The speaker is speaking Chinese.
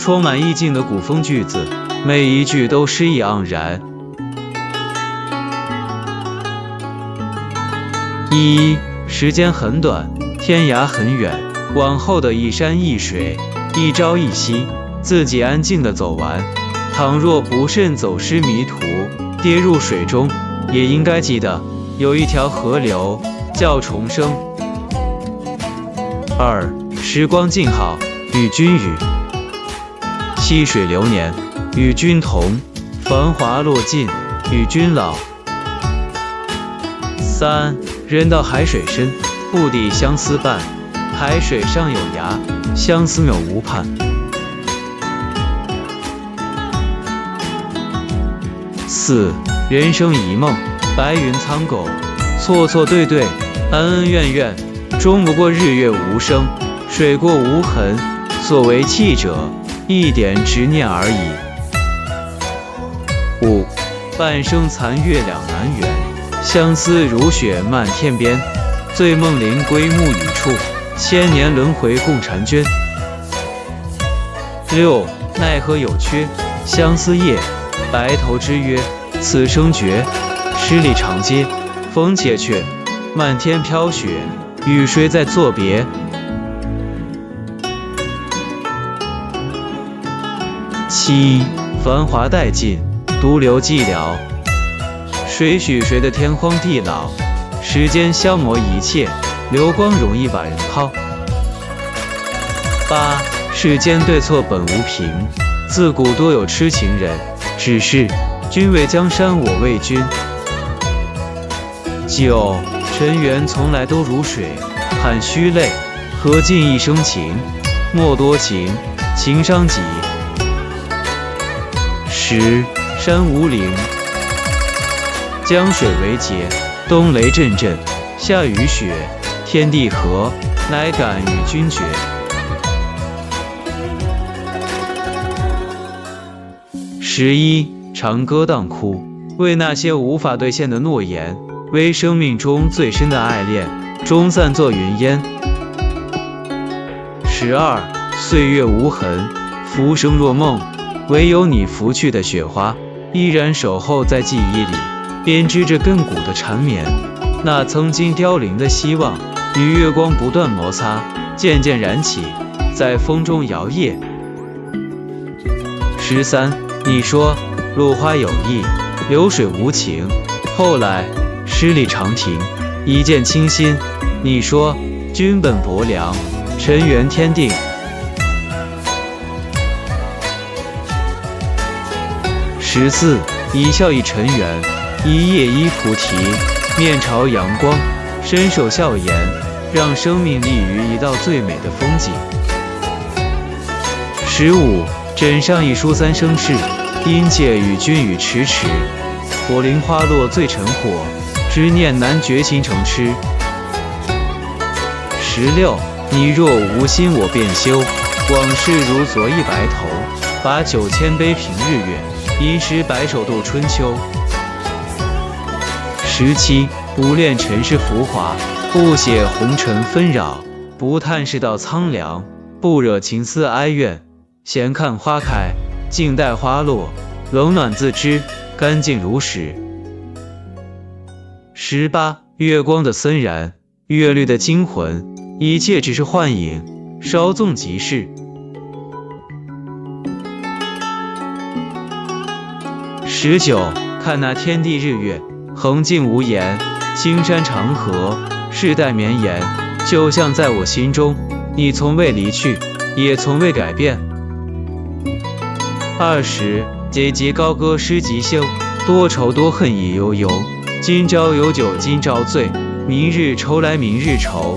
充满意境的古风句子，每一句都诗意盎然。一，时间很短，天涯很远，往后的一山一水，一朝一夕，自己安静的走完。倘若不慎走失迷途，跌入水中，也应该记得有一条河流叫重生。二，时光静好，与君语。溪水流年，与君同；繁华落尽，与君老。三，人到海水深，不抵相思半。海水上有涯，相思永无畔。四，人生一梦，白云苍狗，错错对对，恩恩怨怨，终不过日月无声，水过无痕。所为气者，一点执念而已。五，半生残月两难圆，相思如雪漫天边。醉梦临归暮雨处，千年轮回共婵娟。六，奈何有缺，相思夜，白头之约。此生绝，十里长街风且却，漫天飘雪，与谁在作别？七，繁华殆尽，独留寂寥。谁许谁的天荒地老？时间消磨一切，流光容易把人抛。八，世间对错本无凭，自古多有痴情人，只是。君为江山，我为君。九，尘缘从来都如水，含虚泪，何尽一生情？莫多情，情伤己。十，山无陵，江水为竭，冬雷阵阵，夏雨雪，天地合，乃敢与君绝。十一。长歌当哭，为那些无法兑现的诺言，为生命中最深的爱恋，终散作云烟。十二，岁月无痕，浮生若梦，唯有你拂去的雪花，依然守候在记忆里，编织着亘古的缠绵。那曾经凋零的希望，与月光不断摩擦，渐渐燃起，在风中摇曳。十三，你说。落花有意，流水无情。后来十里长亭，一见倾心。你说君本薄凉，尘缘天定。十四，一笑一尘缘，一叶一菩提。面朝阳光，伸手笑颜，让生命立于一道最美的风景。十五，枕上一书三生事。因借与君语迟迟，火灵花落最沉火，执念难绝心成痴。十六，你若无心，我便休。往事如昨一白头，把酒千杯平日月，吟诗百首度春秋。十七，不恋尘世浮华，不写红尘纷扰，不叹世道苍凉，不惹情思哀怨，闲看花开。静待花落，冷暖自知，干净如史。十八，月光的森然，月绿的惊魂，一切只是幻影，稍纵即逝。十九，看那天地日月，恒静无言，青山长河，世代绵延，就像在我心中，你从未离去，也从未改变。二十，阶级高歌诗即休，多愁多恨已悠悠。今朝有酒今朝醉，明日愁来明日愁。